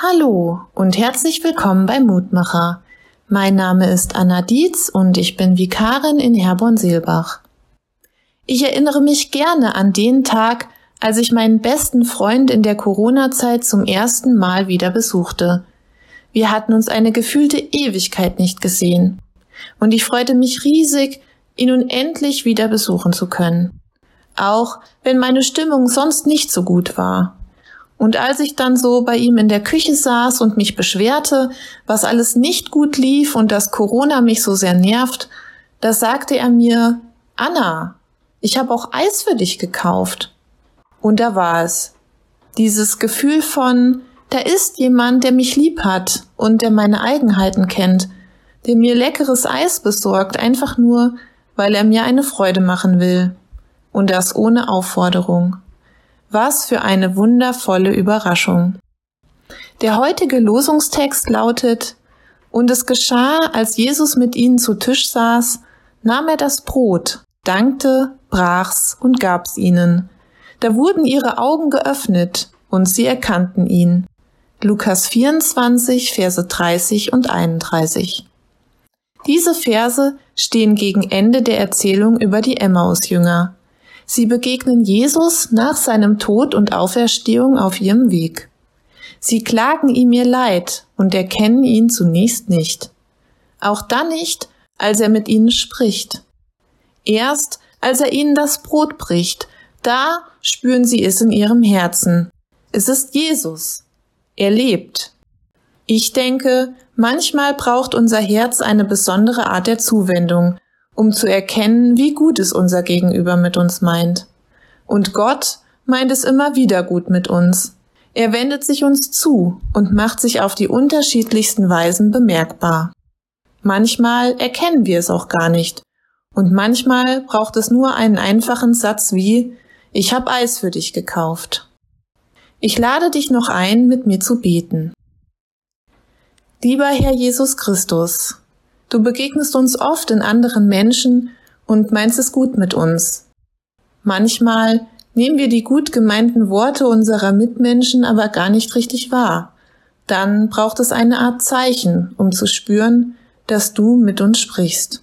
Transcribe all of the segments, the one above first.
Hallo und herzlich willkommen bei Mutmacher. Mein Name ist Anna Dietz und ich bin Vikarin in Herborn-Seelbach. Ich erinnere mich gerne an den Tag, als ich meinen besten Freund in der Corona-Zeit zum ersten Mal wieder besuchte. Wir hatten uns eine gefühlte Ewigkeit nicht gesehen. Und ich freute mich riesig, ihn nun endlich wieder besuchen zu können. Auch wenn meine Stimmung sonst nicht so gut war. Und als ich dann so bei ihm in der Küche saß und mich beschwerte, was alles nicht gut lief und dass Corona mich so sehr nervt, da sagte er mir, Anna, ich habe auch Eis für dich gekauft. Und da war es. Dieses Gefühl von, da ist jemand, der mich lieb hat und der meine Eigenheiten kennt, der mir leckeres Eis besorgt, einfach nur, weil er mir eine Freude machen will. Und das ohne Aufforderung. Was für eine wundervolle Überraschung. Der heutige Losungstext lautet, Und es geschah, als Jesus mit ihnen zu Tisch saß, nahm er das Brot, dankte, brach's und gab's ihnen. Da wurden ihre Augen geöffnet und sie erkannten ihn. Lukas 24, Verse 30 und 31. Diese Verse stehen gegen Ende der Erzählung über die Emmaus-Jünger. Sie begegnen Jesus nach seinem Tod und Auferstehung auf ihrem Weg. Sie klagen ihm ihr Leid und erkennen ihn zunächst nicht. Auch dann nicht, als er mit ihnen spricht. Erst, als er ihnen das Brot bricht, da spüren sie es in ihrem Herzen. Es ist Jesus. Er lebt. Ich denke, manchmal braucht unser Herz eine besondere Art der Zuwendung, um zu erkennen, wie gut es unser Gegenüber mit uns meint. Und Gott meint es immer wieder gut mit uns. Er wendet sich uns zu und macht sich auf die unterschiedlichsten Weisen bemerkbar. Manchmal erkennen wir es auch gar nicht. Und manchmal braucht es nur einen einfachen Satz wie Ich hab Eis für dich gekauft. Ich lade dich noch ein, mit mir zu beten. Lieber Herr Jesus Christus, Du begegnest uns oft in anderen Menschen und meinst es gut mit uns. Manchmal nehmen wir die gut gemeinten Worte unserer Mitmenschen aber gar nicht richtig wahr. Dann braucht es eine Art Zeichen, um zu spüren, dass du mit uns sprichst.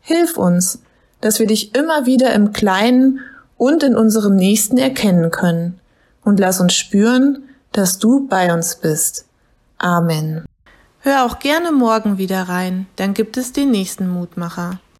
Hilf uns, dass wir dich immer wieder im Kleinen und in unserem Nächsten erkennen können. Und lass uns spüren, dass du bei uns bist. Amen. Hör auch gerne morgen wieder rein, dann gibt es den nächsten Mutmacher.